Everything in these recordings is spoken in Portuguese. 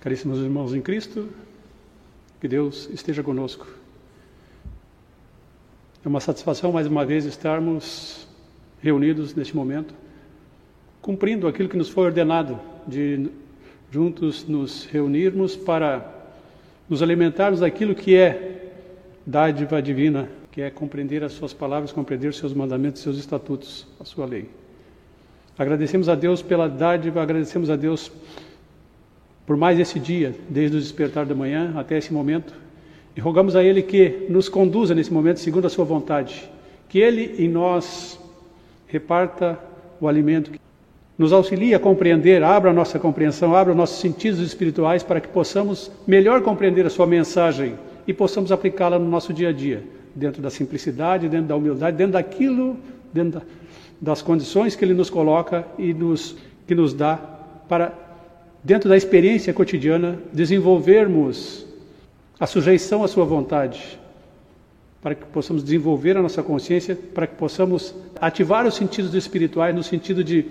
Caríssimos irmãos em Cristo, que Deus esteja conosco. É uma satisfação mais uma vez estarmos reunidos neste momento, cumprindo aquilo que nos foi ordenado de juntos nos reunirmos para nos alimentarmos daquilo que é dádiva divina, que é compreender as suas palavras, compreender seus mandamentos, seus estatutos, a sua lei. Agradecemos a Deus pela dádiva, agradecemos a Deus por mais esse dia, desde o despertar da manhã até esse momento, e rogamos a Ele que nos conduza nesse momento segundo a Sua vontade, que Ele em nós reparta o alimento, nos auxilie a compreender, abra a nossa compreensão, abra os nossos sentidos espirituais para que possamos melhor compreender a Sua mensagem e possamos aplicá-la no nosso dia a dia, dentro da simplicidade, dentro da humildade, dentro daquilo, dentro das condições que Ele nos coloca e nos, que nos dá para dentro da experiência cotidiana, desenvolvermos a sujeição à Sua vontade, para que possamos desenvolver a nossa consciência, para que possamos ativar os sentidos espirituais no sentido de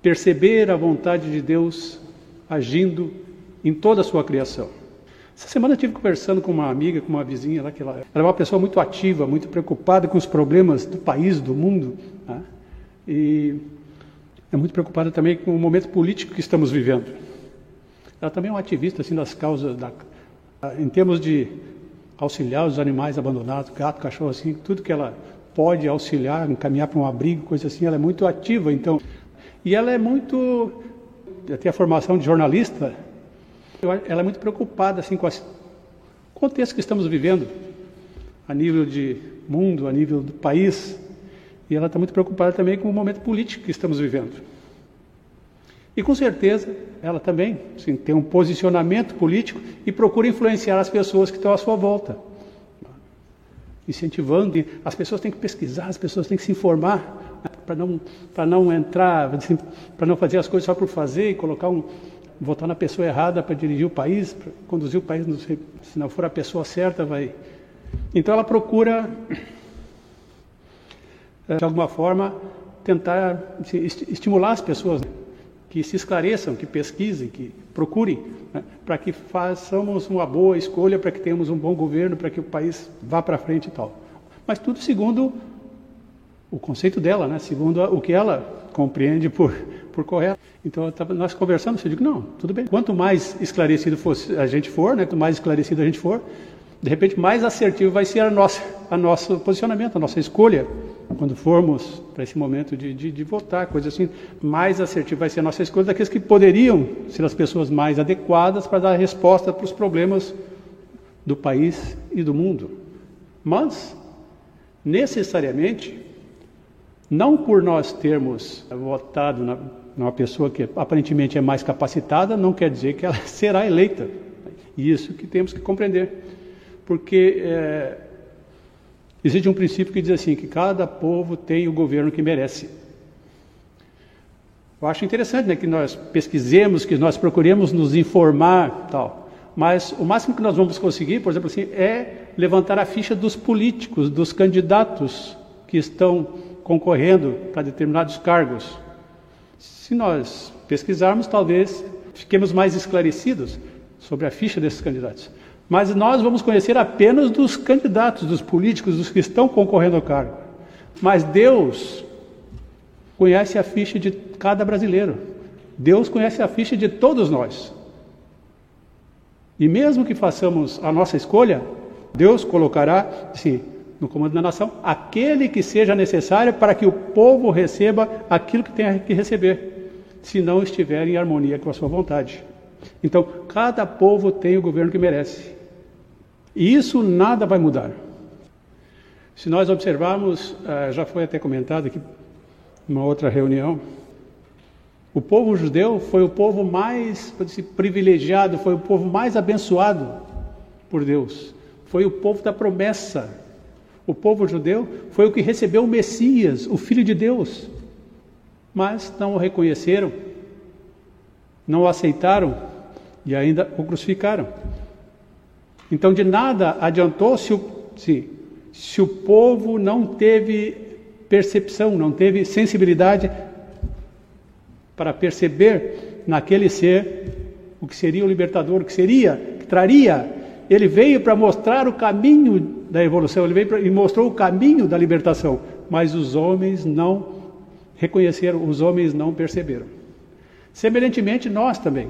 perceber a vontade de Deus agindo em toda a sua criação. Essa semana eu estive conversando com uma amiga, com uma vizinha lá, que ela era uma pessoa muito ativa, muito preocupada com os problemas do país, do mundo, né? e é muito preocupada também com o momento político que estamos vivendo. Ela também é uma ativista assim das causas da, em termos de auxiliar os animais abandonados, gato, cachorro assim, tudo que ela pode auxiliar, encaminhar para um abrigo, coisa assim, ela é muito ativa, então. E ela é muito tem a formação de jornalista, ela é muito preocupada assim com o contexto que estamos vivendo a nível de mundo, a nível do país, e ela está muito preocupada também com o momento político que estamos vivendo. E com certeza ela também tem um posicionamento político e procura influenciar as pessoas que estão à sua volta. Incentivando, as pessoas têm que pesquisar, as pessoas têm que se informar para não, não entrar, assim, para não fazer as coisas só por fazer e colocar um, votar na pessoa errada para dirigir o país, para conduzir o país, não sei, se não for a pessoa certa, vai. Então ela procura, eh, de alguma forma, tentar estimular as pessoas. Né? Que se esclareçam, que pesquisem, que procurem, né, para que façamos uma boa escolha, para que tenhamos um bom governo, para que o país vá para frente e tal. Mas tudo segundo o conceito dela, né, segundo o que ela compreende por, por correto. Então, nós conversamos, eu digo, não, tudo bem. Quanto mais esclarecido fosse a gente for, né, quanto mais esclarecido a gente for, de repente mais assertivo vai ser a nossa, a nosso posicionamento, a nossa escolha quando formos para esse momento de, de, de, votar, coisa assim, mais assertiva vai ser a nossa escolha daqueles que poderiam ser as pessoas mais adequadas para dar resposta para os problemas do país e do mundo. Mas, necessariamente, não por nós termos votado na, numa pessoa que aparentemente é mais capacitada, não quer dizer que ela será eleita. Isso que temos que compreender. Porque é, Existe um princípio que diz assim, que cada povo tem o governo que merece. Eu acho interessante né, que nós pesquisemos, que nós procuremos nos informar tal. Mas o máximo que nós vamos conseguir, por exemplo, assim, é levantar a ficha dos políticos, dos candidatos que estão concorrendo para determinados cargos. Se nós pesquisarmos, talvez fiquemos mais esclarecidos sobre a ficha desses candidatos. Mas nós vamos conhecer apenas dos candidatos, dos políticos, dos que estão concorrendo ao cargo. Mas Deus conhece a ficha de cada brasileiro. Deus conhece a ficha de todos nós. E mesmo que façamos a nossa escolha, Deus colocará, sim, no comando da nação, aquele que seja necessário para que o povo receba aquilo que tem que receber, se não estiver em harmonia com a sua vontade. Então, cada povo tem o governo que merece. E isso nada vai mudar. Se nós observarmos, eh, já foi até comentado aqui numa outra reunião, o povo judeu foi o povo mais dizer, privilegiado, foi o povo mais abençoado por Deus. Foi o povo da promessa. O povo judeu foi o que recebeu o Messias, o Filho de Deus. Mas não o reconheceram, não o aceitaram e ainda o crucificaram. Então, de nada adiantou se o, se, se o povo não teve percepção, não teve sensibilidade para perceber naquele ser o que seria o libertador, o que seria, que traria. Ele veio para mostrar o caminho da evolução, ele veio pra, e mostrou o caminho da libertação, mas os homens não reconheceram, os homens não perceberam. Semelhantemente, nós também,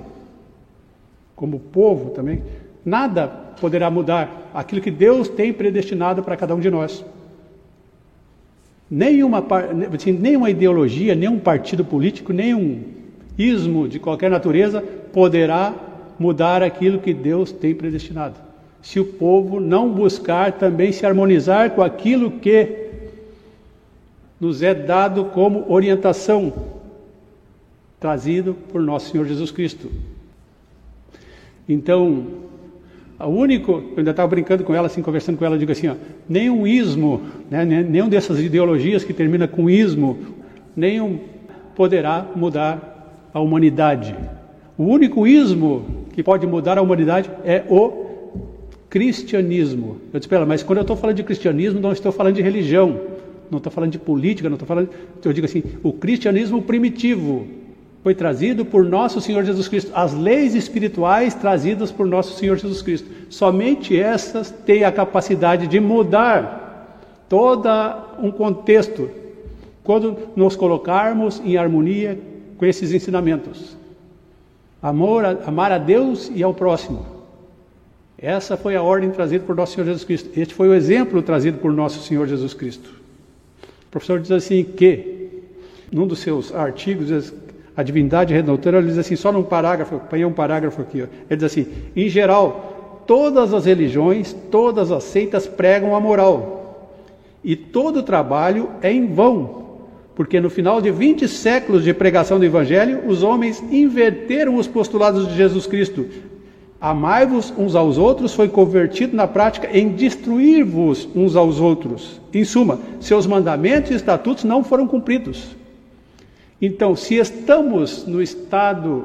como povo também, nada poderá mudar aquilo que Deus tem predestinado para cada um de nós. Nenhuma, assim, nenhuma ideologia, nenhum partido político, nenhum ismo de qualquer natureza poderá mudar aquilo que Deus tem predestinado. Se o povo não buscar também se harmonizar com aquilo que nos é dado como orientação, trazido por nosso Senhor Jesus Cristo. Então, o único, eu ainda estava brincando com ela, assim, conversando com ela, eu digo assim, ó, nenhum ismo, né, nenhum dessas ideologias que termina com ismo, nenhum poderá mudar a humanidade. O único ismo que pode mudar a humanidade é o cristianismo. Eu disse, espera, mas quando eu estou falando de cristianismo, não estou falando de religião, não estou falando de política, não estou falando. Eu digo assim, o cristianismo primitivo, foi trazido por nosso Senhor Jesus Cristo, as leis espirituais trazidas por nosso Senhor Jesus Cristo. Somente essas têm a capacidade de mudar todo um contexto quando nos colocarmos em harmonia com esses ensinamentos. Amor, amar a Deus e ao próximo. Essa foi a ordem trazida por nosso Senhor Jesus Cristo. Este foi o exemplo trazido por nosso Senhor Jesus Cristo. O professor diz assim que, num dos seus artigos, a divindade redentora, ele diz assim, só num parágrafo, apanhei um parágrafo aqui, ele diz assim, em geral, todas as religiões, todas as seitas pregam a moral, e todo trabalho é em vão, porque no final de 20 séculos de pregação do Evangelho, os homens inverteram os postulados de Jesus Cristo. Amai-vos uns aos outros foi convertido na prática em destruir-vos uns aos outros. Em suma, seus mandamentos e estatutos não foram cumpridos. Então, se estamos no estado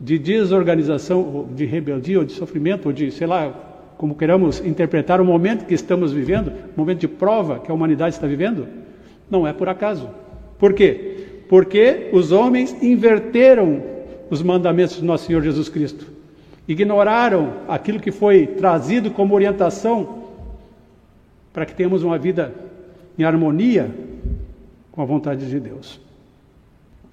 de desorganização, de rebeldia, ou de sofrimento, ou de, sei lá, como queramos interpretar o momento que estamos vivendo, o momento de prova que a humanidade está vivendo, não é por acaso. Por quê? Porque os homens inverteram os mandamentos de nosso Senhor Jesus Cristo, ignoraram aquilo que foi trazido como orientação para que tenhamos uma vida em harmonia com a vontade de Deus.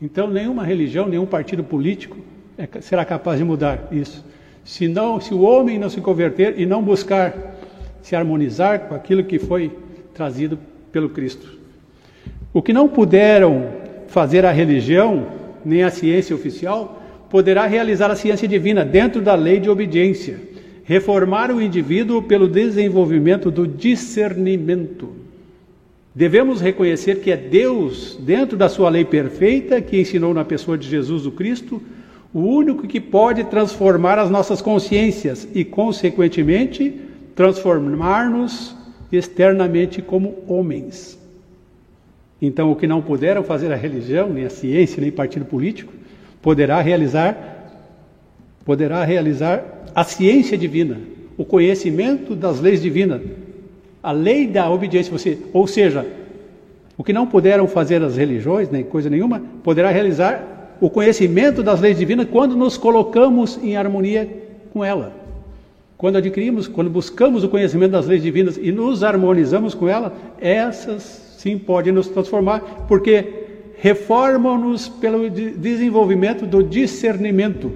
Então, nenhuma religião, nenhum partido político é, será capaz de mudar isso. Se, não, se o homem não se converter e não buscar se harmonizar com aquilo que foi trazido pelo Cristo. O que não puderam fazer a religião, nem a ciência oficial, poderá realizar a ciência divina dentro da lei de obediência, reformar o indivíduo pelo desenvolvimento do discernimento. Devemos reconhecer que é Deus, dentro da sua lei perfeita, que ensinou na pessoa de Jesus o Cristo, o único que pode transformar as nossas consciências e, consequentemente, transformar-nos externamente como homens. Então, o que não puderam fazer a religião, nem a ciência, nem partido político, poderá realizar poderá realizar a ciência divina, o conhecimento das leis divinas, a lei da obediência, você, ou seja, o que não puderam fazer as religiões, nem coisa nenhuma, poderá realizar o conhecimento das leis divinas quando nos colocamos em harmonia com ela. Quando adquirimos, quando buscamos o conhecimento das leis divinas e nos harmonizamos com ela, essas sim podem nos transformar, porque reformam-nos pelo desenvolvimento do discernimento.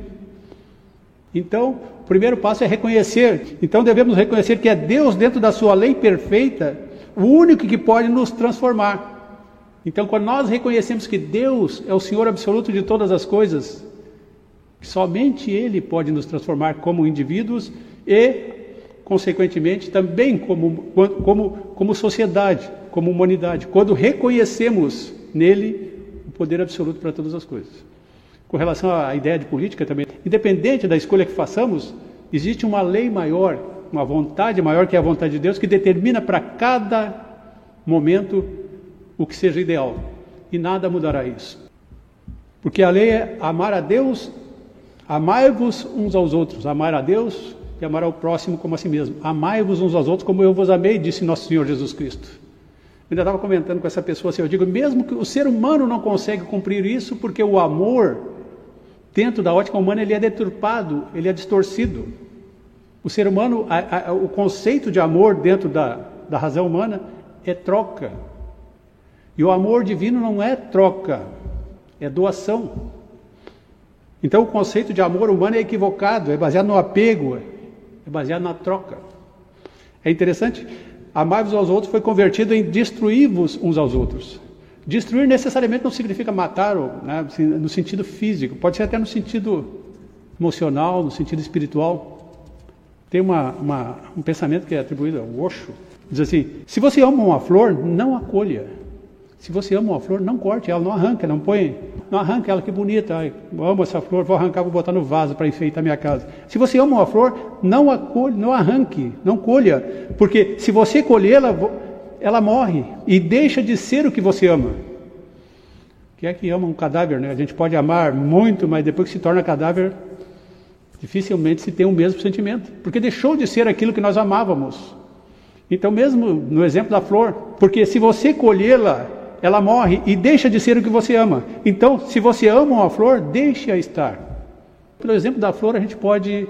Então, primeiro passo é reconhecer. Então, devemos reconhecer que é Deus, dentro da sua lei perfeita, o único que pode nos transformar. Então, quando nós reconhecemos que Deus é o Senhor absoluto de todas as coisas, somente Ele pode nos transformar como indivíduos e, consequentemente, também como, como, como sociedade, como humanidade, quando reconhecemos nele o poder absoluto para todas as coisas com relação à ideia de política também. Independente da escolha que façamos, existe uma lei maior, uma vontade maior que é a vontade de Deus, que determina para cada momento o que seja ideal. E nada mudará isso. Porque a lei é amar a Deus, amai-vos uns aos outros, amar a Deus e amar ao próximo como a si mesmo. Amai-vos uns aos outros como eu vos amei, disse nosso Senhor Jesus Cristo. Eu ainda estava comentando com essa pessoa assim, eu digo, mesmo que o ser humano não consegue cumprir isso, porque o amor dentro da ótica humana, ele é deturpado, ele é distorcido. O ser humano, a, a, o conceito de amor dentro da, da razão humana é troca. E o amor divino não é troca, é doação. Então o conceito de amor humano é equivocado, é baseado no apego, é baseado na troca. É interessante, amar-vos aos outros foi convertido em destruir-vos uns aos outros. Destruir necessariamente não significa matar né, assim, no sentido físico, pode ser até no sentido emocional, no sentido espiritual. Tem uma, uma, um pensamento que é atribuído ao Osho, diz assim: se você ama uma flor, não acolha. Se você ama uma flor, não corte ela, não arranca, não põe, não arranca ela, que bonita, ai, amo essa flor, vou arrancar, vou botar no vaso para enfeitar minha casa. Se você ama uma flor, não acolhe, não arranque, não colha, porque se você colhê-la, ela morre e deixa de ser o que você ama. Que é que ama um cadáver, né? A gente pode amar muito, mas depois que se torna cadáver, dificilmente se tem o mesmo sentimento, porque deixou de ser aquilo que nós amávamos. Então, mesmo no exemplo da flor, porque se você colhê-la, ela morre e deixa de ser o que você ama. Então, se você ama uma flor, deixe-a estar. Pelo exemplo da flor, a gente pode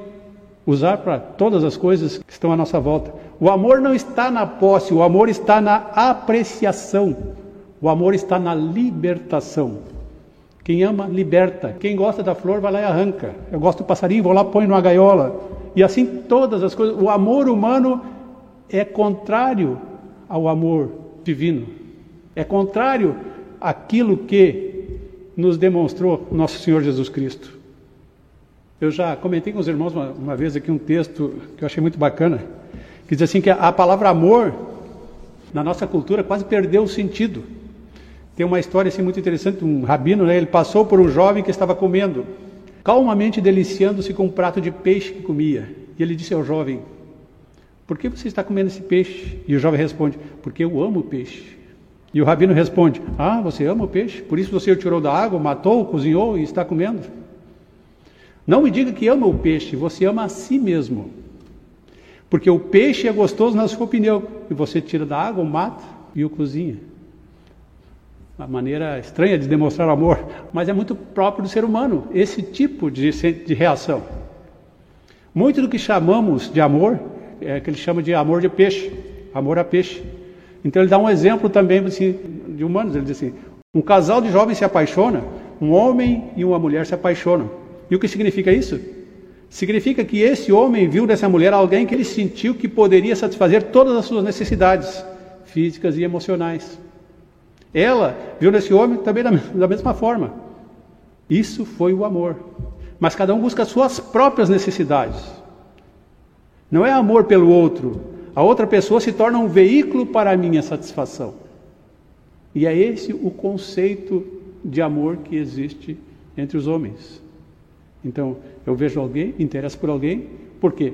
usar para todas as coisas que estão à nossa volta. O amor não está na posse, o amor está na apreciação. O amor está na libertação. Quem ama, liberta. Quem gosta da flor, vai lá e arranca. Eu gosto do passarinho, vou lá, põe numa gaiola. E assim todas as coisas. O amor humano é contrário ao amor divino. É contrário àquilo que nos demonstrou nosso Senhor Jesus Cristo. Eu já comentei com os irmãos uma, uma, vez aqui um texto que eu achei muito bacana, que diz assim que a, a palavra amor na nossa cultura quase perdeu o sentido. Tem uma história assim muito interessante, um rabino, né, ele passou por um jovem que estava comendo, calmamente deliciando-se com um prato de peixe que comia. E ele disse ao jovem: "Por que você está comendo esse peixe?" E o jovem responde: "Porque eu amo o peixe." E o rabino responde: Ah, você ama o peixe? Por isso você o tirou da água, matou, cozinhou e está comendo? Não me diga que ama o peixe, você ama a si mesmo. Porque o peixe é gostoso na sua opinião, e você tira da água, o mata e o cozinha. Uma maneira estranha de demonstrar amor, mas é muito próprio do ser humano, esse tipo de, de reação. Muito do que chamamos de amor é que ele chama de amor de peixe, amor a peixe. Então ele dá um exemplo também assim, de humanos. Ele diz assim: um casal de jovens se apaixona, um homem e uma mulher se apaixonam. E o que significa isso? Significa que esse homem viu nessa mulher alguém que ele sentiu que poderia satisfazer todas as suas necessidades físicas e emocionais. Ela viu nesse homem também da, mesma forma. Isso foi o amor. Mas cada um busca as suas próprias necessidades. Não é amor pelo outro, a outra pessoa se torna um veículo para a minha satisfação. E é esse o conceito de amor que existe entre os homens. Então, eu vejo alguém, interesso por alguém, por quê?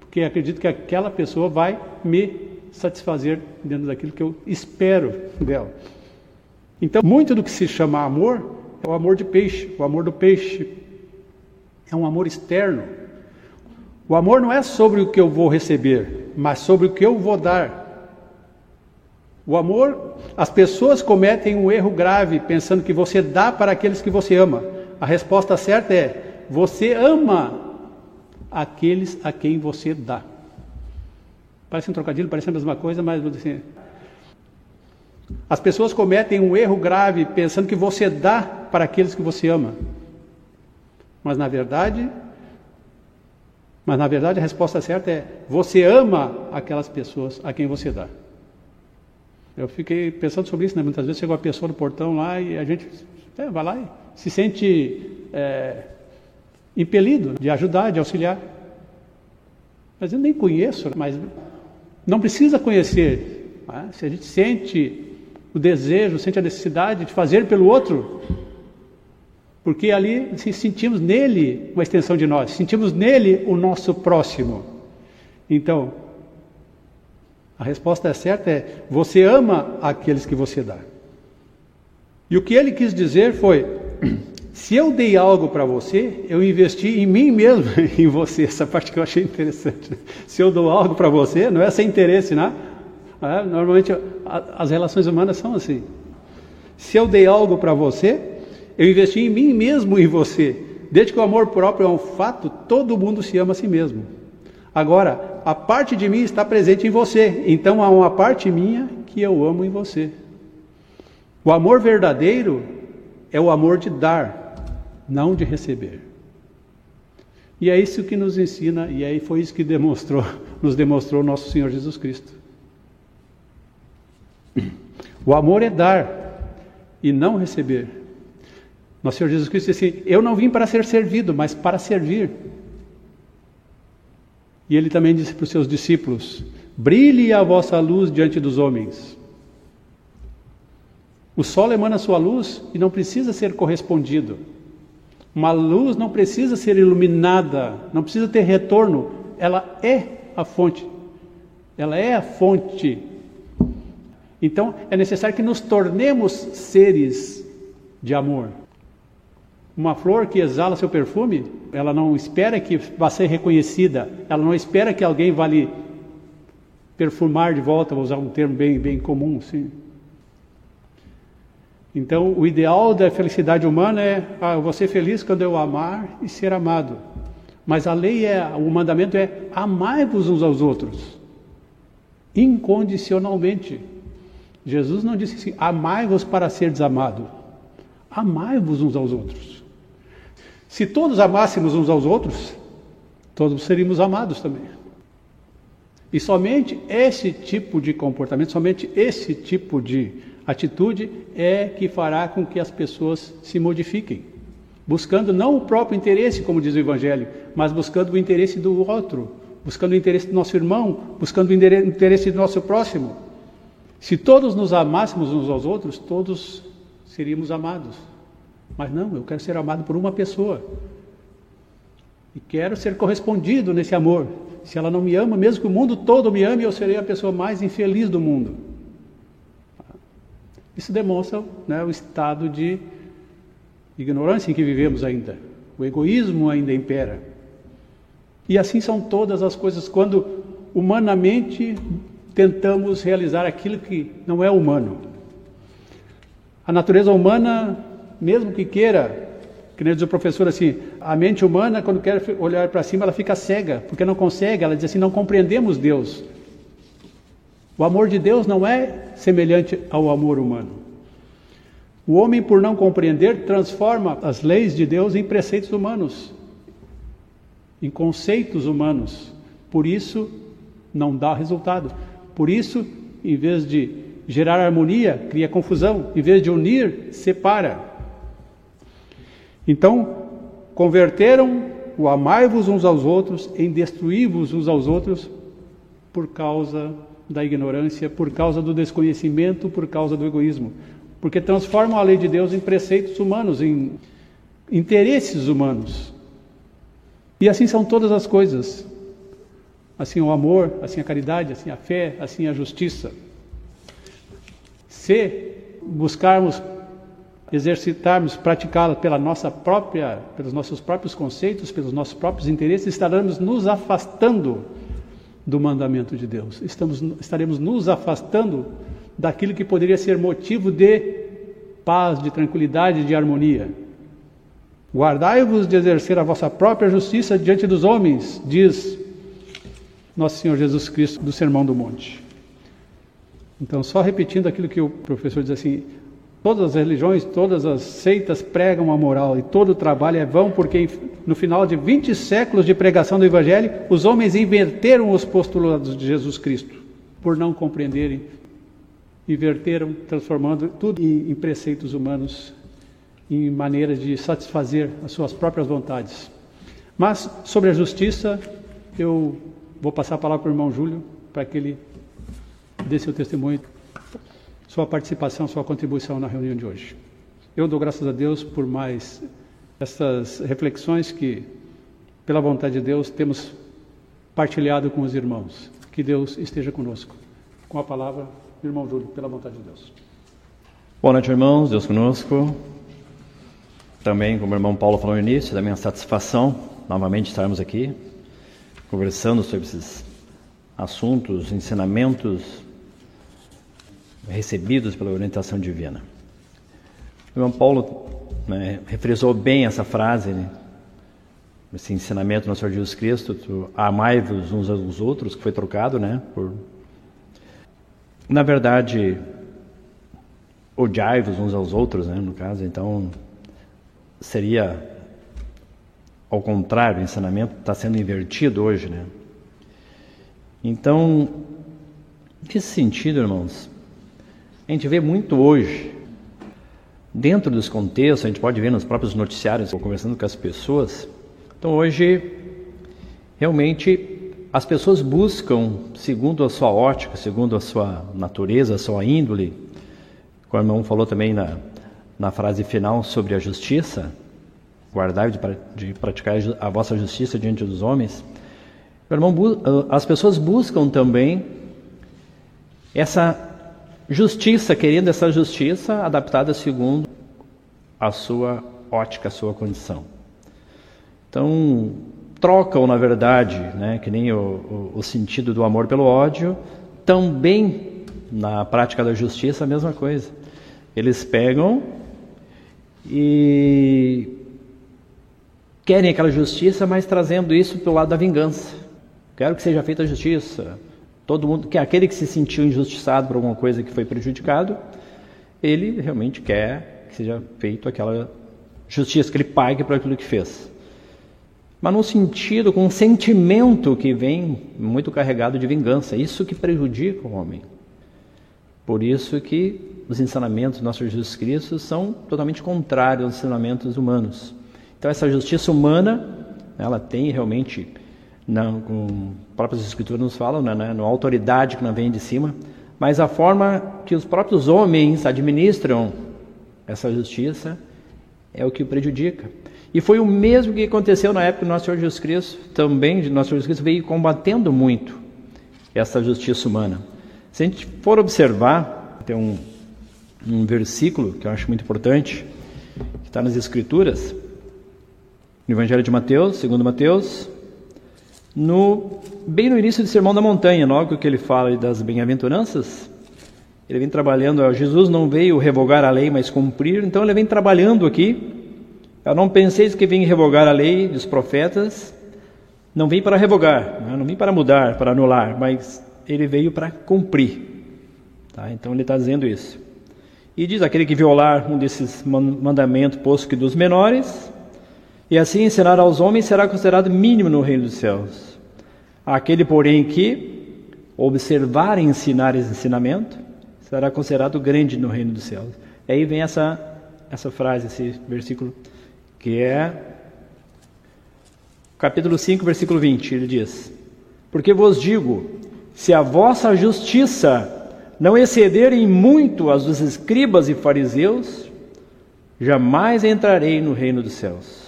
Porque acredito que aquela pessoa vai me satisfazer dentro daquilo que eu espero dela. Então, muito do que se chama amor é o amor de peixe, o amor do peixe. É um amor externo, o amor não é sobre o que eu vou receber, mas sobre o que eu vou dar. O amor, as pessoas cometem um erro grave pensando que você dá para aqueles que você ama. A resposta certa é: você ama aqueles a quem você dá. Parece um trocadilho, parece a mesma coisa, mas assim, as pessoas cometem um erro grave pensando que você dá para aqueles que você ama. Mas na verdade, mas na verdade a resposta certa é: você ama aquelas pessoas a quem você dá. Eu fiquei pensando sobre isso, né? Muitas vezes chega uma pessoa no portão lá e a gente é, vai lá e se sente é, impelido de ajudar, de auxiliar. Mas eu nem conheço, mas não precisa conhecer. Né? Se a gente sente o desejo, sente a necessidade de fazer pelo outro, porque ali sentimos nele uma extensão de nós, sentimos nele o nosso próximo. Então, a resposta certa é: você ama aqueles que você dá. E o que ele quis dizer foi: se eu dei algo para você, eu investi em mim mesmo, em você. Essa parte que eu achei interessante. Se eu dou algo para você, não é sem interesse, né? É, normalmente as relações humanas são assim. Se eu dei algo para você, eu investi em mim mesmo em você. desde que o amor próprio é um fato, todo mundo se ama a si mesmo. Agora, a parte de mim está presente em você, então há uma parte minha que eu amo em você. O amor verdadeiro é o amor de dar, não de receber. E é isso que nos ensina, e aí foi isso que demonstrou, nos demonstrou nosso Senhor Jesus Cristo. O amor é dar e não receber. Nosso Senhor Jesus Cristo disse assim: Eu não vim para ser servido, mas para servir. E ele também disse para os seus discípulos: Brilhe a vossa luz diante dos homens. O sol emana sua luz e não precisa ser correspondido. Uma luz não precisa ser iluminada, não precisa ter retorno, ela é a fonte. Ela é a fonte. Então é necessário que nos tornemos seres de amor. Uma flor que exala seu perfume, ela não espera que vá ser reconhecida, ela não espera que alguém vá lhe perfumar de volta, vou usar um termo bem, bem comum, sim. Então, o ideal da felicidade humana é ah, eu vou ser feliz quando eu amar e ser amado. Mas a lei é, o mandamento é amai-vos uns aos outros, incondicionalmente. Jesus não disse assim, amai-vos para ser desamado. Amai-vos uns aos outros. Se todos amássemos uns aos outros, todos seríamos amados também. E somente esse tipo de comportamento, somente esse tipo de atitude é que fará com que as pessoas se modifiquem, buscando não o próprio interesse, como diz o Evangelho, mas buscando o interesse do outro, buscando o interesse do nosso irmão, buscando o interesse do nosso próximo. Se todos nos amássemos uns aos outros, todos seríamos amados. Mas não, eu quero ser amado por uma pessoa. E quero ser correspondido nesse amor. Se ela não me ama, mesmo que o mundo todo me ame, eu serei a pessoa mais infeliz do mundo. Isso demonstra né, o estado de ignorância em que vivemos ainda. O egoísmo ainda impera. E assim são todas as coisas quando humanamente tentamos realizar aquilo que não é humano. A natureza humana, mesmo que queira, que nem diz o professor assim, a mente humana, quando quer olhar para cima, ela fica cega, porque não consegue, ela diz assim, não compreendemos Deus. O amor de Deus não é semelhante ao amor humano. O homem, por não compreender, transforma as leis de Deus em preceitos humanos, em conceitos humanos. Por isso, não dá resultado. Por isso, em vez de gerar harmonia, cria confusão. Em vez de unir, separa. Então, converteram o amai-vos uns aos outros em destruí-vos uns aos outros por causa da ignorância, por causa do desconhecimento, por causa do egoísmo. Porque transformam a lei de Deus em preceitos humanos, em interesses humanos. E assim são todas as coisas. Assim o amor, assim a caridade, assim a fé, assim a justiça. Se buscarmos exercitarmos, praticá-la pela nossa própria, pelos nossos próprios conceitos, pelos nossos próprios interesses, estaremos nos afastando do mandamento de Deus. Estamos, estaremos nos afastando daquilo que poderia ser motivo de paz, de tranquilidade, de harmonia. Guardai-vos de exercer a vossa própria justiça diante dos homens, diz nosso Senhor Jesus Cristo do Sermão do Monte. Então, só repetindo aquilo que o professor diz assim: todas as religiões, todas as seitas pregam a moral e todo o trabalho é vão, porque no final de 20 séculos de pregação do Evangelho, os homens inverteram os postulados de Jesus Cristo, por não compreenderem, inverteram, transformando tudo em, em preceitos humanos, em maneiras de satisfazer as suas próprias vontades. Mas sobre a justiça, eu vou passar a palavra para o irmão Júlio, para que ele dê seu testemunho, sua participação, sua contribuição na reunião de hoje. Eu dou graças a Deus por mais essas reflexões que, pela vontade de Deus, temos partilhado com os irmãos. Que Deus esteja conosco. Com a palavra, irmão Júlio, pela vontade de Deus. Boa noite, irmãos. Deus conosco. Também, como o irmão Paulo falou no início, da minha satisfação novamente estarmos aqui conversando sobre esses assuntos, ensinamentos recebidos pela orientação divina. O irmão Paulo né, refrisou bem essa frase, né, esse ensinamento do nosso Senhor Jesus Cristo, amai-vos uns aos outros, que foi trocado, né? Por... Na verdade, odiai-vos uns aos outros, né? No caso, então seria ao contrário, o ensinamento está sendo invertido hoje, né? Então, nesse sentido, irmãos, a gente vê muito hoje, dentro dos contextos, a gente pode ver nos próprios noticiários, conversando com as pessoas. Então, hoje, realmente, as pessoas buscam, segundo a sua ótica, segundo a sua natureza, a sua índole, como o irmão falou também na, na frase final sobre a justiça, guardai de, de praticar a vossa justiça diante dos homens. Irmão, as pessoas buscam também essa justiça, querendo essa justiça adaptada segundo a sua ótica, a sua condição. Então, trocam, na verdade, né, que nem o, o, o sentido do amor pelo ódio, também na prática da justiça a mesma coisa. Eles pegam e querem aquela justiça, mas trazendo isso pelo lado da vingança. Quero que seja feita a justiça. Todo mundo, que aquele que se sentiu injustiçado por alguma coisa que foi prejudicado, ele realmente quer que seja feita aquela justiça, que ele pague por aquilo que fez. Mas num sentido, com um sentimento que vem muito carregado de vingança, isso que prejudica o homem. Por isso que os ensinamentos do nosso Jesus Cristo são totalmente contrários aos ensinamentos humanos. Então essa justiça humana, ela tem realmente, não, com próprias escrituras nos falam, né, né, na autoridade que não vem de cima, mas a forma que os próprios homens administram essa justiça é o que o prejudica. E foi o mesmo que aconteceu na época do nosso Senhor Jesus Cristo, também nosso Senhor Jesus Cristo veio combatendo muito essa justiça humana. Se a gente for observar, tem um, um versículo que eu acho muito importante, que está nas Escrituras, no Evangelho de Mateus, segundo Mateus, no, bem no início do Sermão da Montanha, logo que ele fala das bem-aventuranças, ele vem trabalhando, Jesus não veio revogar a lei, mas cumprir, então ele vem trabalhando aqui. Eu não penseis que vem revogar a lei dos profetas, não vem para revogar, né? não vem para mudar, para anular, mas ele veio para cumprir. Tá? Então ele está dizendo isso. E diz: aquele que violar um desses mandamentos, posto que dos menores, e assim ensinar aos homens será considerado mínimo no reino dos céus. Aquele, porém, que observar e ensinar esse ensinamento será considerado grande no reino dos céus. E aí vem essa, essa frase, esse versículo, que é capítulo 5, versículo 20. Ele diz: Porque vos digo, se a vossa justiça não exceder em muito as dos escribas e fariseus, jamais entrarei no reino dos céus.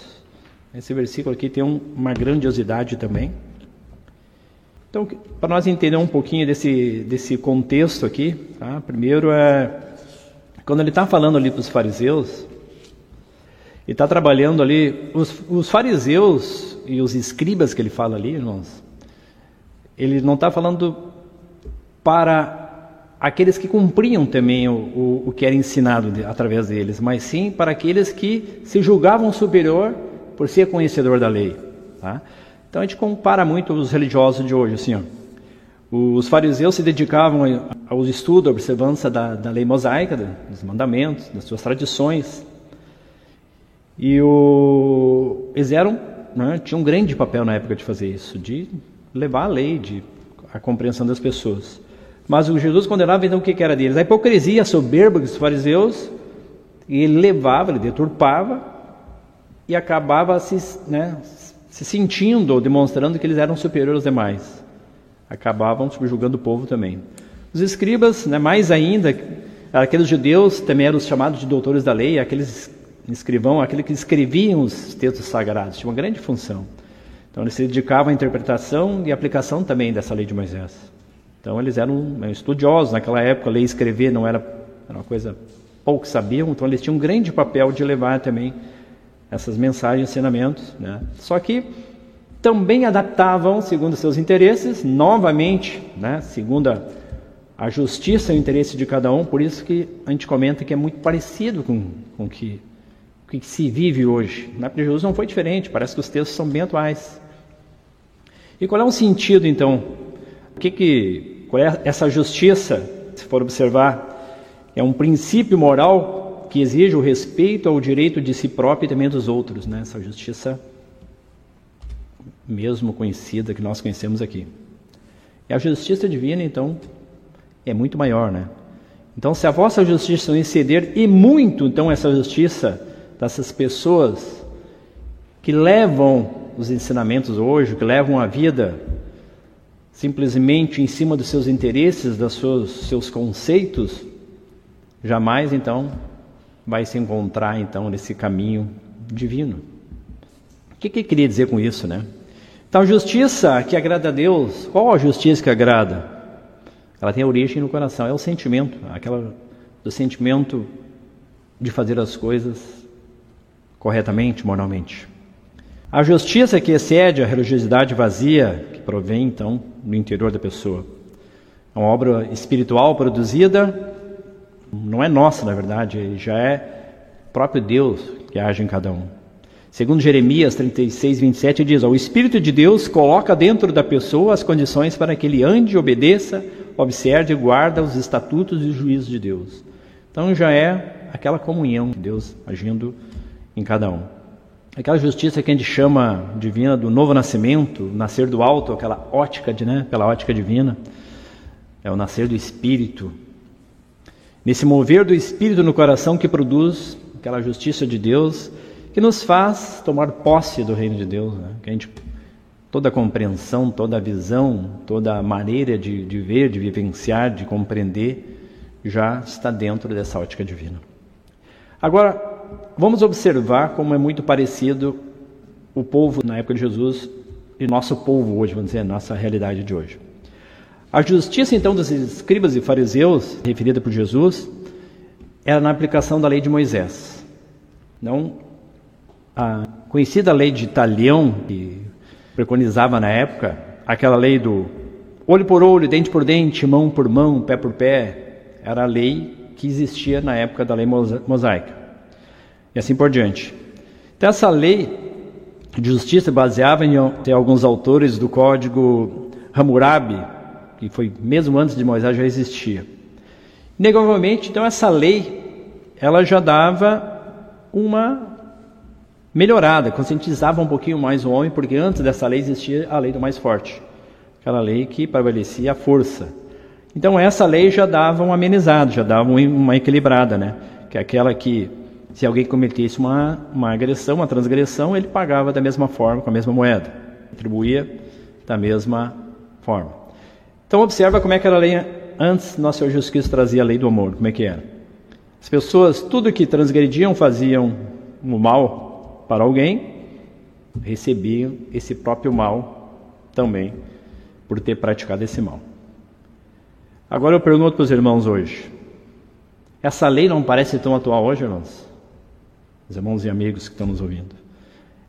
Esse versículo aqui tem um, uma grandiosidade também. Então, para nós entender um pouquinho desse, desse contexto aqui, tá? primeiro é quando ele está falando ali para os fariseus, ele está trabalhando ali, os, os, fariseus e os escribas que ele fala ali, irmãos, ele não está falando para aqueles que cumpriam também o, o, o que era ensinado de, através deles, mas sim para aqueles que se julgavam superior por ser conhecedor da lei. Tá? Então a gente compara muito os religiosos de hoje, assim, ó. Os fariseus se dedicavam ao estudo, à observância da, da lei mosaica, dos mandamentos, das suas tradições. E o, eles eram, né, tinham um grande papel na época de fazer isso, de levar a lei, de a compreensão das pessoas. Mas o Jesus condenava então o que, era deles? A hipocrisia, a soberba dos fariseus, e ele levava, ele deturpava e acabava se, né, se sentindo demonstrando que eles eram superiores aos demais. Acabavam subjugando o povo também. Os escribas, né, mais ainda, aqueles judeus também eram os chamados de doutores da lei, aqueles escrivão, aqueles que escreviam os textos sagrados, tinha uma grande função. Então eles se dedicavam à interpretação e aplicação também dessa lei de Moisés. Então eles eram estudiosos naquela época, ler e escrever não era, era uma coisa pouco sabiam, então eles tinham um grande papel de levar também essas mensagens, ensinamentos, né? Só que também adaptavam segundo seus interesses, novamente, né? Segundo a, a justiça e o interesse de cada um. Por isso que a gente comenta que é muito parecido com com que o que se vive hoje. Na de Jesus não foi diferente, parece que os textos são bem atuais. E qual é o sentido, então? O que, que qual é essa justiça, se for observar? É um princípio moral que exige o respeito ao direito de si próprio e também dos outros, né? Essa justiça mesmo conhecida que nós conhecemos aqui. E a justiça divina, então, é muito maior, né? Então, se a vossa justiça não exceder, e muito, então, essa justiça dessas pessoas que levam os ensinamentos hoje, que levam a vida simplesmente em cima dos seus interesses, dos seus, seus conceitos, jamais, então, vai se encontrar, então, nesse caminho divino. O que, que queria dizer com isso, né? Então, justiça que agrada a Deus, qual a justiça que agrada? Ela tem origem no coração, é o sentimento, aquela do sentimento de fazer as coisas corretamente, moralmente. A justiça que excede a religiosidade vazia, que provém então do interior da pessoa. É uma obra espiritual produzida, não é nossa, na verdade, já é próprio Deus que age em cada um. Segundo Jeremias 36, 27, diz: O Espírito de Deus coloca dentro da pessoa as condições para que ele ande, obedeça, observe e guarda os estatutos e os juízos de Deus. Então já é aquela comunhão de Deus agindo em cada um. Aquela justiça que a gente chama divina do novo nascimento, nascer do alto, aquela ótica, de, né, aquela ótica divina, é o nascer do Espírito. Nesse mover do Espírito no coração que produz aquela justiça de Deus, que nos faz tomar posse do reino de Deus, né? que a gente toda a compreensão, toda a visão, toda a maneira de, de ver, de vivenciar, de compreender, já está dentro dessa ótica divina. Agora, vamos observar como é muito parecido o povo na época de Jesus e nosso povo hoje, vamos dizer, nossa realidade de hoje. A justiça, então, dos escribas e fariseus, referida por Jesus, era na aplicação da lei de Moisés. Não a conhecida lei de Talião, que preconizava na época, aquela lei do olho por olho, dente por dente, mão por mão, pé por pé, era a lei que existia na época da lei mosaica. E assim por diante. Então, essa lei de justiça baseava em tem alguns autores do código Hammurabi, que foi mesmo antes de Moisés já existia. Negavelmente, então essa lei ela já dava uma melhorada, conscientizava um pouquinho mais o homem, porque antes dessa lei existia a lei do mais forte, aquela lei que prevalecia a força. Então essa lei já dava um amenizado, já dava uma equilibrada, né? Que é aquela que se alguém cometesse uma, uma agressão, uma transgressão, ele pagava da mesma forma, com a mesma moeda, atribuía da mesma forma. Então observa como é que era a lei antes nosso Senhor Jesus Cristo trazia a lei do amor, como é que era. As pessoas, tudo que transgrediam, faziam o mal, para alguém, recebiam esse próprio mal também por ter praticado esse mal. Agora eu pergunto para os irmãos hoje: essa lei não parece tão atual hoje, irmãos? Os irmãos e amigos que estão nos ouvindo.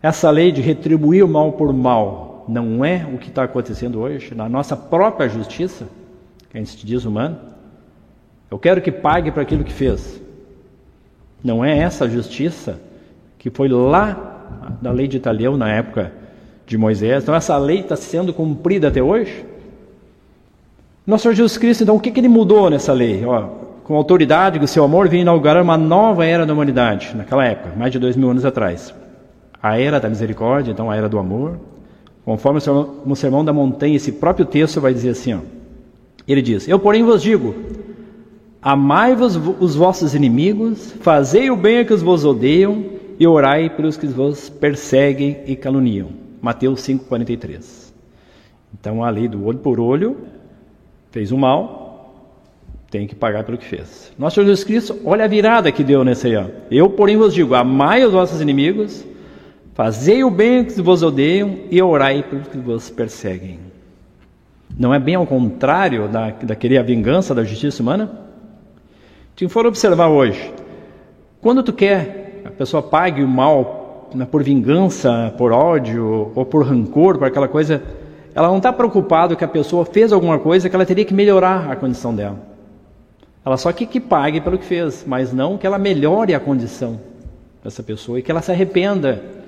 Essa lei de retribuir o mal por mal não é o que está acontecendo hoje na nossa própria justiça, que a gente diz humana? Eu quero que pague para aquilo que fez. Não é essa justiça que foi lá da lei de Italião na época de Moisés. Então essa lei está sendo cumprida até hoje. Nosso Senhor Jesus Cristo, então, o que, que ele mudou nessa lei? Ó, com autoridade, com seu amor, veio inaugurar uma nova era da humanidade, naquela época, mais de dois mil anos atrás. A era da misericórdia, então a era do amor. Conforme no Sermão da Montanha, esse próprio texto vai dizer assim: ó, ele diz: Eu, porém, vos digo, amai-vos os vossos inimigos, fazei o bem a que os vos odeiam, e orai pelos que vos perseguem e caluniam. Mateus 5,43. Então a lei do olho por olho fez o mal, tem que pagar pelo que fez. Nosso Senhor Jesus Cristo, olha a virada que deu nesse aí. Eu, porém, vos digo: amai os vossos inimigos, fazei o bem que vos odeiam e orai pelos que vos perseguem. Não é bem ao contrário da, da querer a vingança da justiça humana? Se for observar hoje, quando tu quer a pessoa pague o mal né, por vingança, por ódio ou por rancor, por aquela coisa, ela não está preocupada que a pessoa fez alguma coisa que ela teria que melhorar a condição dela. Ela só quer que pague pelo que fez, mas não que ela melhore a condição dessa pessoa e que ela se arrependa.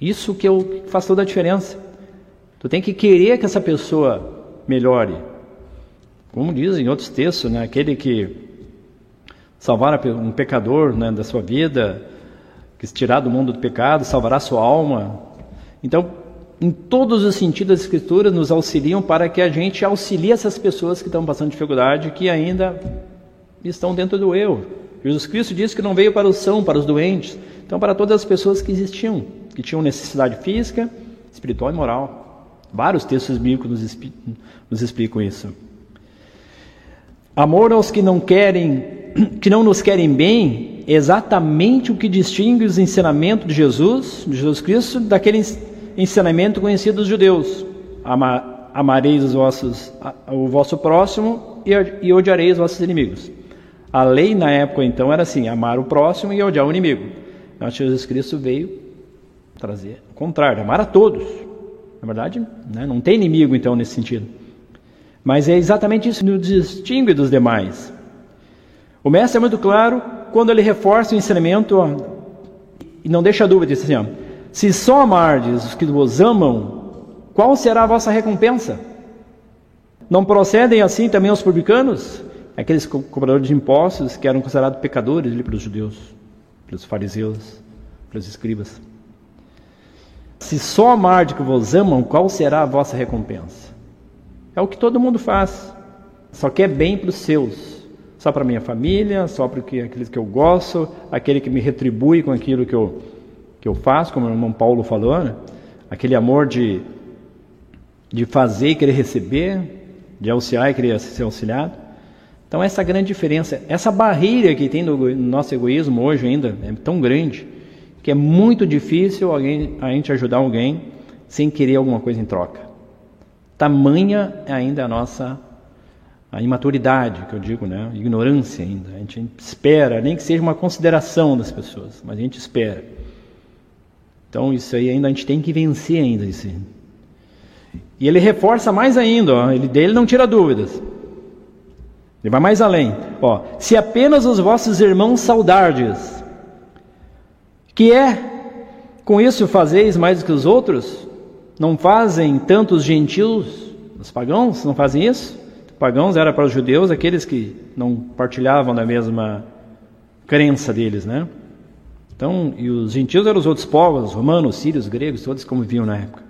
Isso que eu, faz toda a diferença. Tu tem que querer que essa pessoa melhore. Como dizem em outros textos, né? aquele que salvar um pecador né, da sua vida, que se tirar do mundo do pecado, salvará sua alma. Então, em todos os sentidos, as Escrituras nos auxiliam para que a gente auxilie essas pessoas que estão passando dificuldade, que ainda estão dentro do eu. Jesus Cristo disse que não veio para os são, para os doentes, então para todas as pessoas que existiam, que tinham necessidade física, espiritual e moral. Vários textos bíblicos nos, nos explicam isso. Amor aos que não querem, que não nos querem bem, é exatamente o que distingue os ensinamentos de Jesus, de Jesus Cristo, daquele ensinamento conhecido dos judeus. Ama, amareis os vossos, o vosso próximo e, e odiareis os vossos inimigos. A lei na época então era assim: amar o próximo e odiar o inimigo. Mas Jesus Cristo veio trazer o contrário, amar a todos. Na verdade, né, não tem inimigo então nesse sentido. Mas é exatamente isso que nos distingue dos demais. O mestre é muito claro quando ele reforça o ensinamento ó, e não deixa dúvida, diz assim: ó, se só amardes os que vos amam, qual será a vossa recompensa? Não procedem assim também os publicanos? Aqueles cobradores de impostos que eram considerados pecadores ali pelos judeus, pelos fariseus, pelos escribas. Se só amardes que vos amam, qual será a vossa recompensa? É o que todo mundo faz. Só quer bem para os seus. Só para minha família, só para aqueles que eu gosto, aquele que me retribui com aquilo que eu, que eu faço, como o irmão Paulo falou, né? aquele amor de, de fazer e querer receber, de auxiliar e querer ser auxiliado. Então, essa grande diferença, essa barreira que tem no, nosso egoísmo hoje ainda é tão grande que é muito difícil alguém, a gente ajudar alguém sem querer alguma coisa em troca. Tamanha é ainda a nossa a imaturidade, que eu digo, né? ignorância ainda. A gente espera, nem que seja uma consideração das pessoas, mas a gente espera. Então isso aí ainda a gente tem que vencer ainda isso. E ele reforça mais ainda, ó, ele dele não tira dúvidas. Ele vai mais além. Ó, se apenas os vossos irmãos saudardes, que é com isso fazeis mais do que os outros, não fazem tantos gentios, os pagãos não fazem isso? Pagãos era para os judeus aqueles que não partilhavam da mesma crença deles, né? Então, e os gentios eram os outros povos, romanos, sírios, gregos, todos como viviam na época.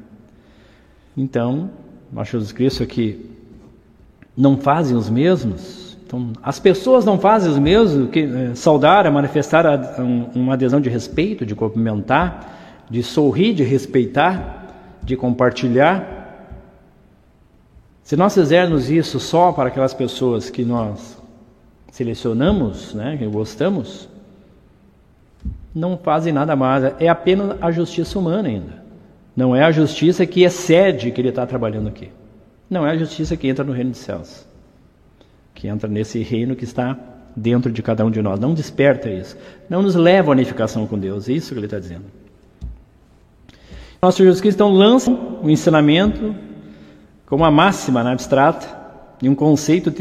Então, nós Jesus Cristo aqui não fazem os mesmos. Então, as pessoas não fazem os mesmos que é, saudar, é manifestar um, uma adesão de respeito, de cumprimentar, de sorrir, de respeitar de compartilhar. Se nós fizermos isso só para aquelas pessoas que nós selecionamos, né, que gostamos, não fazem nada mais. É apenas a justiça humana ainda. Não é a justiça que excede que ele está trabalhando aqui. Não é a justiça que entra no reino dos céus. Que entra nesse reino que está dentro de cada um de nós. Não desperta isso. Não nos leva à unificação com Deus. É isso que ele está dizendo. Nosso Jesus Cristo então lança o ensinamento como uma máxima né, abstrata e um conceito,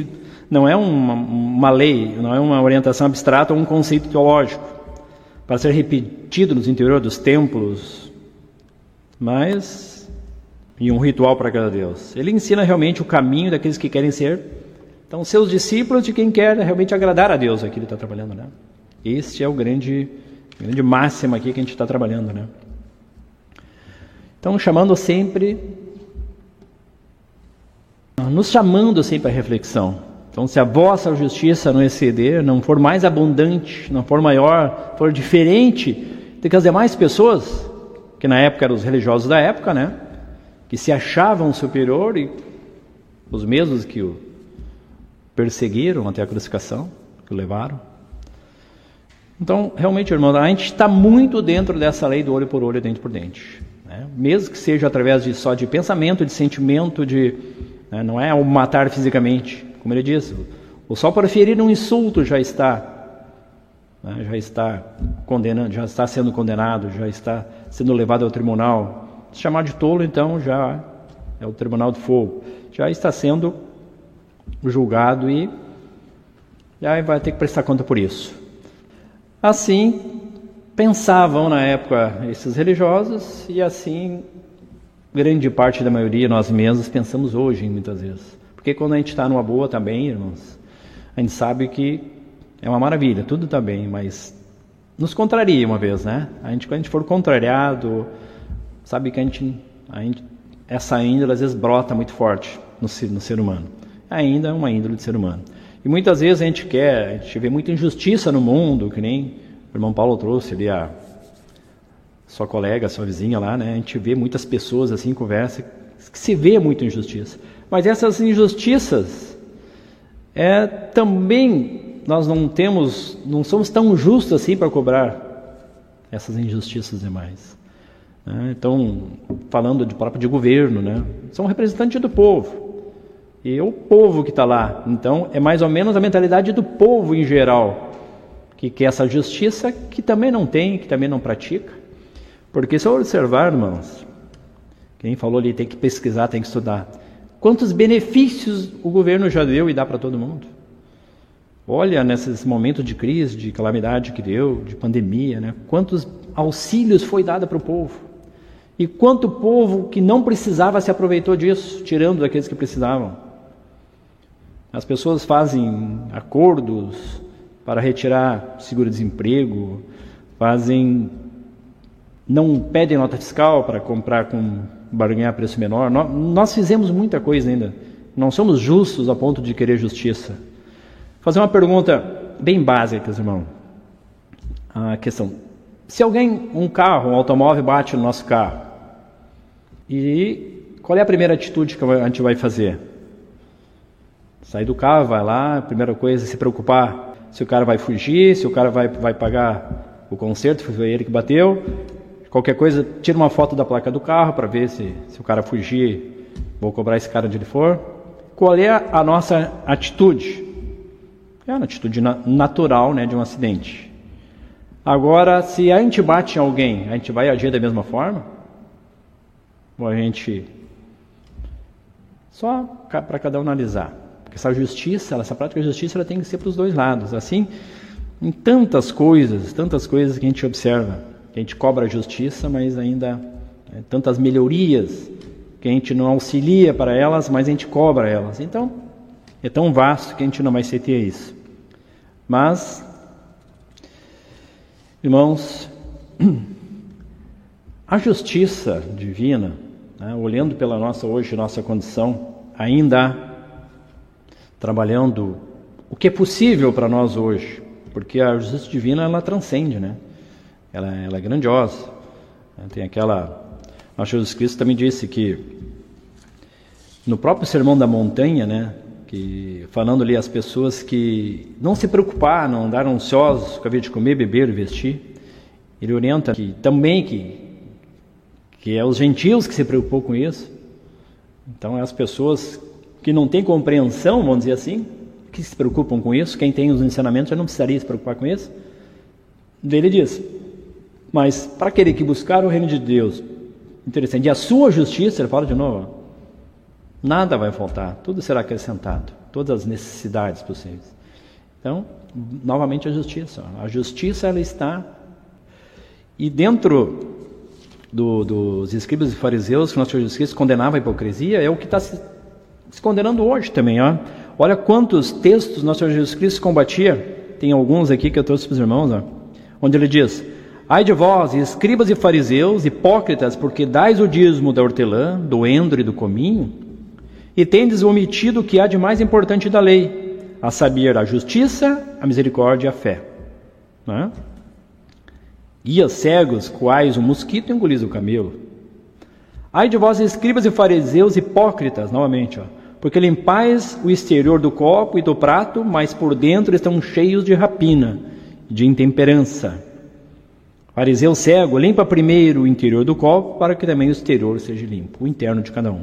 não é uma, uma lei, não é uma orientação abstrata ou um conceito teológico para ser repetido nos interiores dos templos, mas em um ritual para cada Deus. Ele ensina realmente o caminho daqueles que querem ser, então, seus discípulos de quem quer realmente agradar a Deus, aqui ele está trabalhando, né? Este é o grande, grande máxima aqui que a gente está trabalhando, né? Então, chamando sempre, nos chamando sempre à reflexão. Então, se a vossa justiça não exceder, não for mais abundante, não for maior, for diferente do que as demais pessoas, que na época eram os religiosos da época, né? Que se achavam superior e os mesmos que o perseguiram até a crucificação, que levaram. Então, realmente, irmão, a gente está muito dentro dessa lei do olho por olho, dente por dente. Né? Mesmo que seja através de só de pensamento, de sentimento, de né? não é o matar fisicamente, como ele diz. O só por ferir um insulto já está né? já está condenando, já está sendo condenado, já está sendo levado ao tribunal. Se chamar de tolo, então já é o tribunal de fogo, já está sendo julgado e já vai ter que prestar conta por isso. Assim pensavam na época esses religiosos e assim grande parte da maioria nós mesmos pensamos hoje muitas vezes. Porque quando a gente está numa boa também, irmãos, a gente sabe que é uma maravilha, tudo está bem, mas nos contraria uma vez, né? A gente, quando a gente for contrariado, sabe que a gente, a gente essa índole às vezes brota muito forte no, no ser humano. Ainda é uma índole de ser humano. E muitas vezes a gente quer, a gente vê muita injustiça no mundo, que nem o irmão Paulo trouxe ali a sua colega, sua vizinha lá, né? A gente vê muitas pessoas assim, conversa, que se vê muita injustiça. Mas essas injustiças é também nós não temos, não somos tão justos assim para cobrar essas injustiças demais. Né? Então, falando de próprio de governo, né? São representantes do povo. E o povo que está lá. Então, é mais ou menos a mentalidade do povo em geral, que quer essa justiça, que também não tem, que também não pratica. Porque se eu observar, irmãos, quem falou ali tem que pesquisar, tem que estudar. Quantos benefícios o governo já deu e dá para todo mundo? Olha, nesses momentos de crise, de calamidade que deu, de pandemia, né? quantos auxílios foi dado para o povo? E quanto povo que não precisava se aproveitou disso, tirando daqueles que precisavam? As pessoas fazem acordos para retirar seguro-desemprego, fazem não pedem nota fiscal para comprar com barganhar preço menor. Nós, fizemos muita coisa ainda. Não somos justos a ponto de querer justiça. Vou fazer uma pergunta bem básica, irmão. A questão: se alguém, um carro, um automóvel bate no nosso carro, e qual é a primeira atitude que a gente vai fazer? Sair do carro, vai lá, primeira coisa é se preocupar se o cara vai fugir, se o cara vai, vai pagar o conserto, foi ele que bateu, Qualquer coisa, tira uma foto da placa do carro para ver se, se o cara fugir, vou cobrar esse cara onde ele for. Qual é a nossa atitude? É uma atitude natural né, de um acidente. Agora, se a gente bate em alguém, a gente vai agir da mesma forma? Ou a gente. Só para cada um analisar. Essa justiça, essa prática de justiça, ela tem que ser para os dois lados. Assim, em tantas coisas, tantas coisas que a gente observa que a gente cobra a justiça, mas ainda é, tantas melhorias que a gente não auxilia para elas, mas a gente cobra elas. Então, é tão vasto que a gente não vai ter isso. Mas, irmãos, a justiça divina, né, olhando pela nossa hoje nossa condição, ainda trabalhando o que é possível para nós hoje, porque a justiça divina ela transcende, né? ela, ela é grandiosa. Tem aquela. Nosso Jesus Cristo também disse que no próprio Sermão da Montanha, né, que falando ali as pessoas que não se preocupar, não andar ansiosos com a vida de comer, beber e vestir, ele orienta que também que que é os gentios que se preocupam com isso. Então é as pessoas que não têm compreensão, vamos dizer assim, que se preocupam com isso. Quem tem os ensinamentos já não precisaria se preocupar com isso. Ele diz: mas para aquele que buscar o reino de Deus, interessante, e a sua justiça, ele fala de novo, nada vai faltar, tudo será acrescentado, todas as necessidades possíveis. Então, novamente a justiça. A justiça ela está e dentro do, dos escribas e fariseus que nosso Senhor Jesus condenava a hipocrisia é o que está se, se condenando hoje também. Ó. Olha quantos textos nosso Senhor Jesus Cristo combatia. Tem alguns aqui que eu trouxe para os irmãos, ó, onde ele diz: Ai de vós, escribas e fariseus, hipócritas, porque dais o dízimo da hortelã, do endro e do cominho, e tendes omitido o que há de mais importante da lei, a saber, a justiça, a misericórdia e a fé. Né? Guias cegos, quais o mosquito engolis o camelo. Ai de vós, escribas e fariseus, hipócritas, novamente, ó, porque limpais o exterior do copo e do prato, mas por dentro estão cheios de rapina, de intemperança Fariseu cego, limpa primeiro o interior do copo, para que também o exterior seja limpo, o interno de cada um.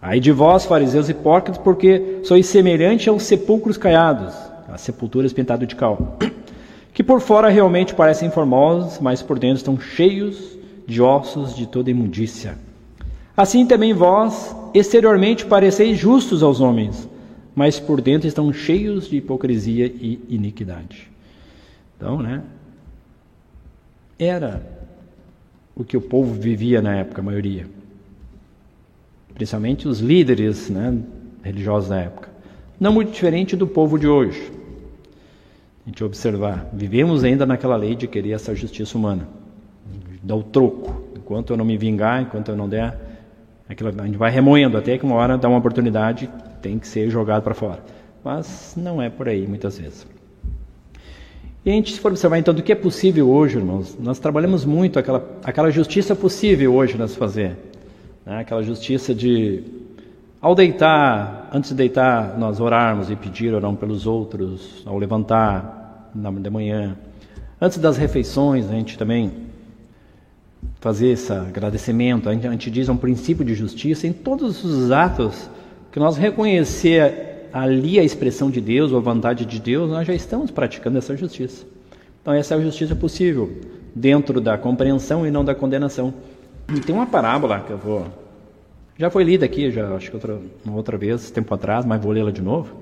Aí de vós, fariseus hipócritas, porque sois semelhante aos sepulcros caiados, as sepulturas pintadas de cal, que por fora realmente parecem formosos, mas por dentro estão cheios de ossos de toda imundícia. Assim também vós, exteriormente, pareceis justos aos homens, mas por dentro estão cheios de hipocrisia e iniquidade. Então, né? Era o que o povo vivia na época, a maioria. Principalmente os líderes né, religiosos da época. Não muito diferente do povo de hoje. A gente observar, vivemos ainda naquela lei de querer essa justiça humana. Dá o troco. Enquanto eu não me vingar, enquanto eu não der, aquilo, a gente vai remoendo até que uma hora dá uma oportunidade, tem que ser jogado para fora. Mas não é por aí muitas vezes. E a gente, se for observar então do que é possível hoje, irmãos, nós trabalhamos muito aquela, aquela justiça possível hoje nós fazer. Né? Aquela justiça de, ao deitar, antes de deitar, nós orarmos e pedir orar pelos outros, ao levantar na de manhã. Antes das refeições, a gente também fazer esse agradecimento. A gente, a diz um princípio de justiça em todos os atos que nós reconhecer ali a expressão de Deus ou a vontade de Deus, nós já estamos praticando essa justiça. Então, essa é a justiça possível, dentro da compreensão e não da condenação. E tem uma parábola que eu vou. Já foi lida aqui, já acho que outra, uma outra vez, tempo atrás, mas vou lê-la de novo.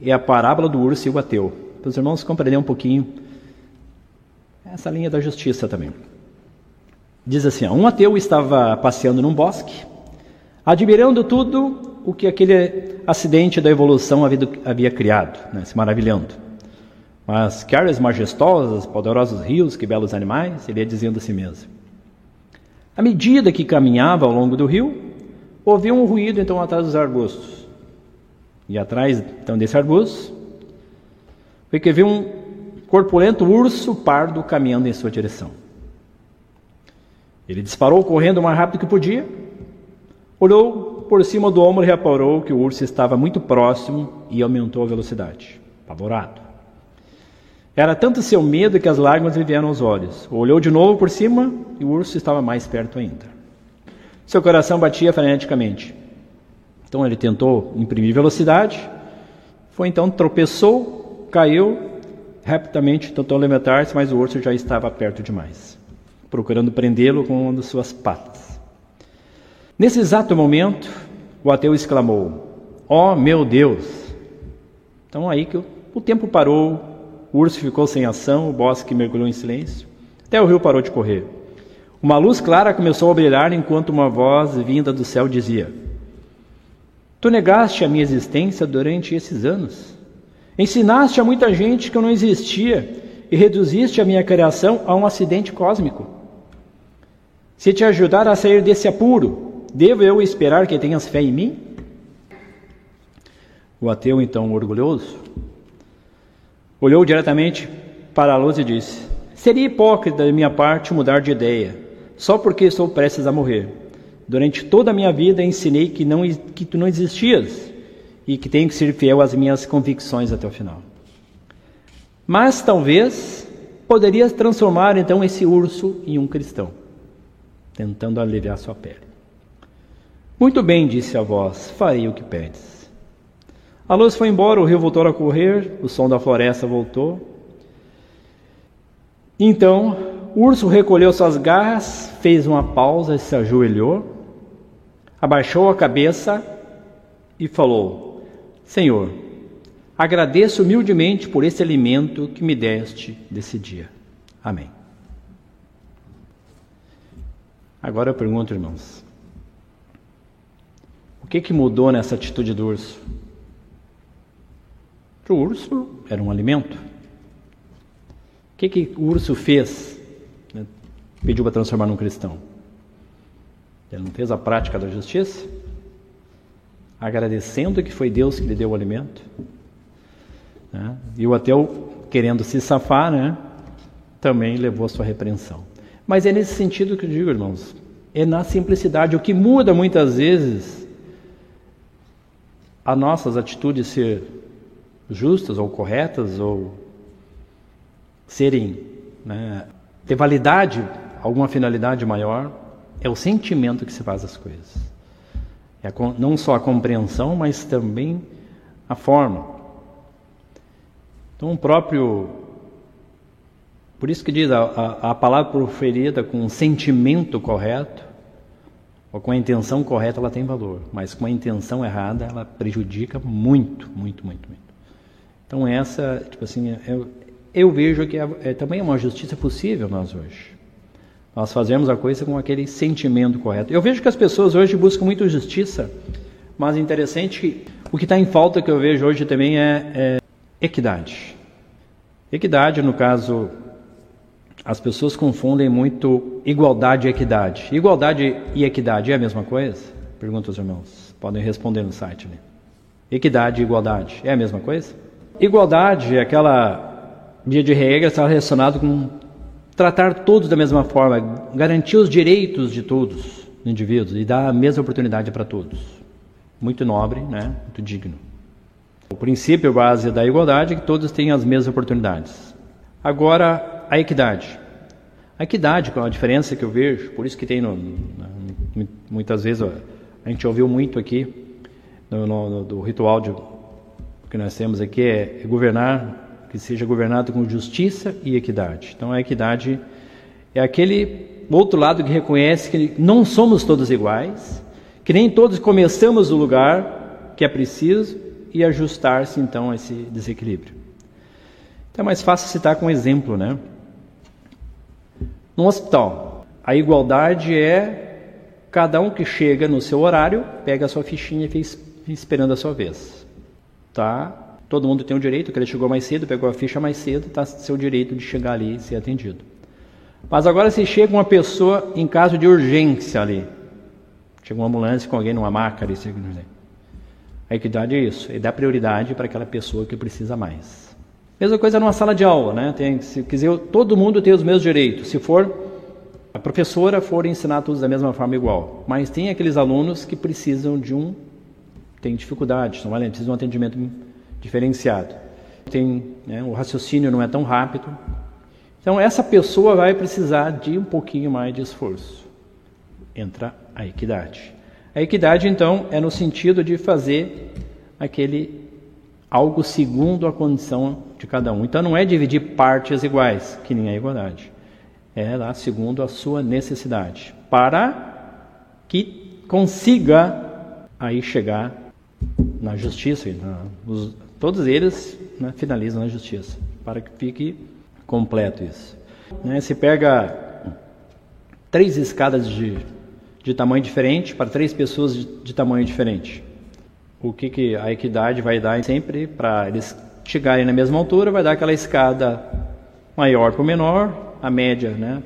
É a parábola do urso e o ateu. Para os irmãos compreenderem um pouquinho essa linha da justiça também. Diz assim: um ateu estava passeando num bosque, admirando tudo o que aquele acidente da evolução havia, havia criado, né, se maravilhando. Mas que áreas majestosas, poderosos rios, que belos animais, ele ia dizendo a si mesmo. À medida que caminhava ao longo do rio, ouviu um ruído então atrás dos arbustos. E atrás então desse arbusto, foi que viu um corpulento urso pardo caminhando em sua direção. Ele disparou correndo o mais rápido que podia, olhou por cima do ombro reparou que o urso estava muito próximo e aumentou a velocidade, apavorado. Era tanto seu medo que as lágrimas lhe vieram aos olhos. Olhou de novo por cima e o urso estava mais perto ainda. Seu coração batia freneticamente. Então ele tentou imprimir velocidade, foi então tropeçou, caiu, rapidamente tentou levantar-se, mas o urso já estava perto demais, procurando prendê-lo com uma de suas patas. Nesse exato momento, o ateu exclamou: Ó oh, meu Deus! Então aí que o tempo parou, o urso ficou sem ação, o bosque mergulhou em silêncio, até o rio parou de correr. Uma luz clara começou a brilhar enquanto uma voz vinda do céu dizia: Tu negaste a minha existência durante esses anos. Ensinaste a muita gente que eu não existia e reduziste a minha criação a um acidente cósmico. Se te ajudar a sair desse apuro, Devo eu esperar que tenhas fé em mim? O ateu, então orgulhoso, olhou diretamente para a luz e disse: Seria hipócrita da minha parte mudar de ideia, só porque estou prestes a morrer. Durante toda a minha vida ensinei que, não, que tu não existias e que tenho que ser fiel às minhas convicções até o final. Mas talvez poderias transformar então esse urso em um cristão, tentando aliviar sua pele. Muito bem, disse a voz, farei o que pedes. A luz foi embora, o rio voltou a correr, o som da floresta voltou. Então, o urso recolheu suas garras, fez uma pausa e se ajoelhou, abaixou a cabeça e falou: Senhor, agradeço humildemente por esse alimento que me deste desse dia. Amém. Agora eu pergunto, irmãos, o que, que mudou nessa atitude do urso? O urso era um alimento. O que, que o urso fez? Né? Pediu para transformar num cristão. Ele não fez a prática da justiça? Agradecendo que foi Deus que lhe deu o alimento. Né? E o ateu, querendo se safar, né? também levou a sua repreensão. Mas é nesse sentido que eu digo, irmãos. É na simplicidade. O que muda muitas vezes a nossas atitudes ser justas ou corretas ou serem né, ter validade, alguma finalidade maior, é o sentimento que se faz as coisas. É não só a compreensão, mas também a forma. Então, o próprio. Por isso que diz a, a, a palavra proferida com um sentimento correto ou com a intenção correta ela tem valor, mas com a intenção errada ela prejudica muito, muito, muito, muito. Então essa, tipo assim, é, eu vejo que é, é também uma justiça possível nós hoje. Nós fazemos a coisa com aquele sentimento correto. Eu vejo que as pessoas hoje buscam muito justiça, mas interessante que o que está em falta que eu vejo hoje também é, é equidade. Equidade, no caso, as pessoas confundem muito igualdade e equidade. Igualdade e equidade é a mesma coisa? Pergunta os irmãos. Podem responder no site. Né? Equidade e igualdade é a mesma coisa? Igualdade é aquela via de regra está relacionado com tratar todos da mesma forma, garantir os direitos de todos os indivíduos e dar a mesma oportunidade para todos. Muito nobre, né? muito digno. O princípio base da igualdade é que todos têm as mesmas oportunidades. Agora, a equidade. A equidade, com a diferença que eu vejo, por isso que tem, no, muitas vezes, a gente ouviu muito aqui, no, no, do ritual de, que nós temos aqui, é governar que seja governado com justiça e equidade. Então, a equidade é aquele outro lado que reconhece que não somos todos iguais, que nem todos começamos no lugar que é preciso e ajustar-se então a esse desequilíbrio. Então é mais fácil citar com exemplo, né? No hospital, a igualdade é cada um que chega no seu horário, pega a sua fichinha e fica esperando a sua vez. Tá? Todo mundo tem o direito, que ele chegou mais cedo, pegou a ficha mais cedo, está seu direito de chegar ali e ser atendido. Mas agora se chega uma pessoa em caso de urgência ali, chega uma ambulância com alguém numa maca ali, a equidade é isso, é dar prioridade para aquela pessoa que precisa mais. Mesma coisa numa sala de aula, né? Tem, se quiser, todo mundo tem os mesmos direitos. Se for a professora for ensinar todos da mesma forma igual, mas tem aqueles alunos que precisam de um, tem dificuldade, são valentes, precisam de um atendimento diferenciado. Tem, né, o raciocínio não é tão rápido. Então essa pessoa vai precisar de um pouquinho mais de esforço. Entra a equidade. A equidade então é no sentido de fazer aquele algo segundo a condição de cada um. Então não é dividir partes iguais, que nem a igualdade. É lá segundo a sua necessidade, para que consiga aí chegar na justiça, na, os, Todos eles né, finalizam na justiça, para que fique completo isso. Né, se pega três escadas de, de tamanho diferente para três pessoas de, de tamanho diferente. O que, que a equidade vai dar sempre para eles chegarem na mesma altura, vai dar aquela escada maior para o menor, a média né,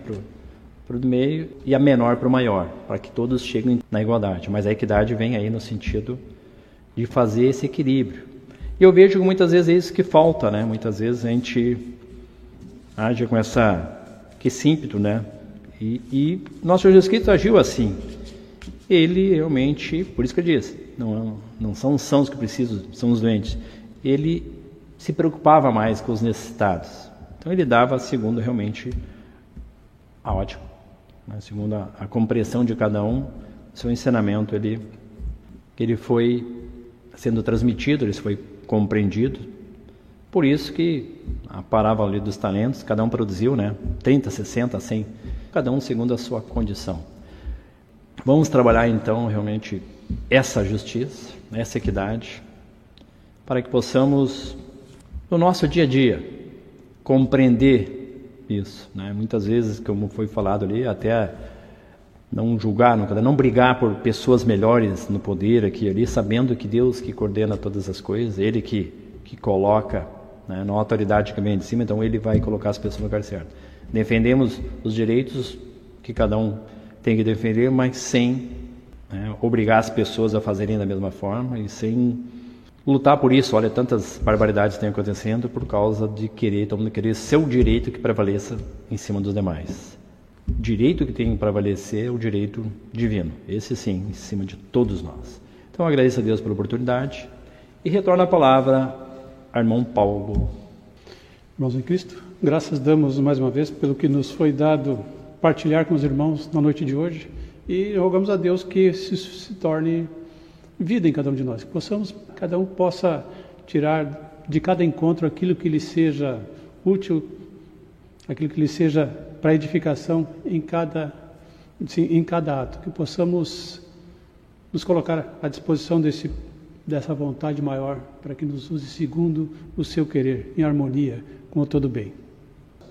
para o do meio e a menor para o maior, para que todos cheguem na igualdade. Mas a equidade vem aí no sentido de fazer esse equilíbrio. E eu vejo que muitas vezes é isso que falta, né? Muitas vezes a gente age com essa que ímpeto, né? E, e nosso Jesus Cristo agiu assim. Ele realmente, por isso que eu disse, não, não são os sãos que precisam, são os doentes. Ele se preocupava mais com os necessitados. Então ele dava segundo realmente a ótica, né? segundo a, a, compreensão de cada um, seu ensinamento ele ele foi sendo transmitido, ele foi compreendido. Por isso que a parábola dos talentos, cada um produziu, né? 30, 60, 100, cada um segundo a sua condição. Vamos trabalhar então realmente essa justiça, essa equidade, para que possamos, no nosso dia a dia, compreender isso. Né? Muitas vezes, como foi falado ali, até não julgar, não, não brigar por pessoas melhores no poder aqui ali, sabendo que Deus que coordena todas as coisas, Ele que, que coloca, né, não a autoridade que vem de cima, então Ele vai colocar as pessoas no lugar certo. Defendemos os direitos que cada um tem que defender, mas sem né, obrigar as pessoas a fazerem da mesma forma e sem lutar por isso. Olha, tantas barbaridades têm acontecendo por causa de querer, todo mundo querer seu direito que prevaleça em cima dos demais direito que tem para prevalecer é o direito divino. Esse sim, em cima de todos nós. Então agradeço a Deus pela oportunidade e retorno a palavra ao irmão Paulo. Irmãos em Cristo, graças damos mais uma vez pelo que nos foi dado partilhar com os irmãos na noite de hoje e rogamos a Deus que isso se torne vida em cada um de nós, que possamos, cada um possa tirar de cada encontro aquilo que lhe seja útil, aquilo que lhe seja para edificação em cada, em cada ato, que possamos nos colocar à disposição desse, dessa vontade maior para que nos use segundo o seu querer, em harmonia com o todo bem.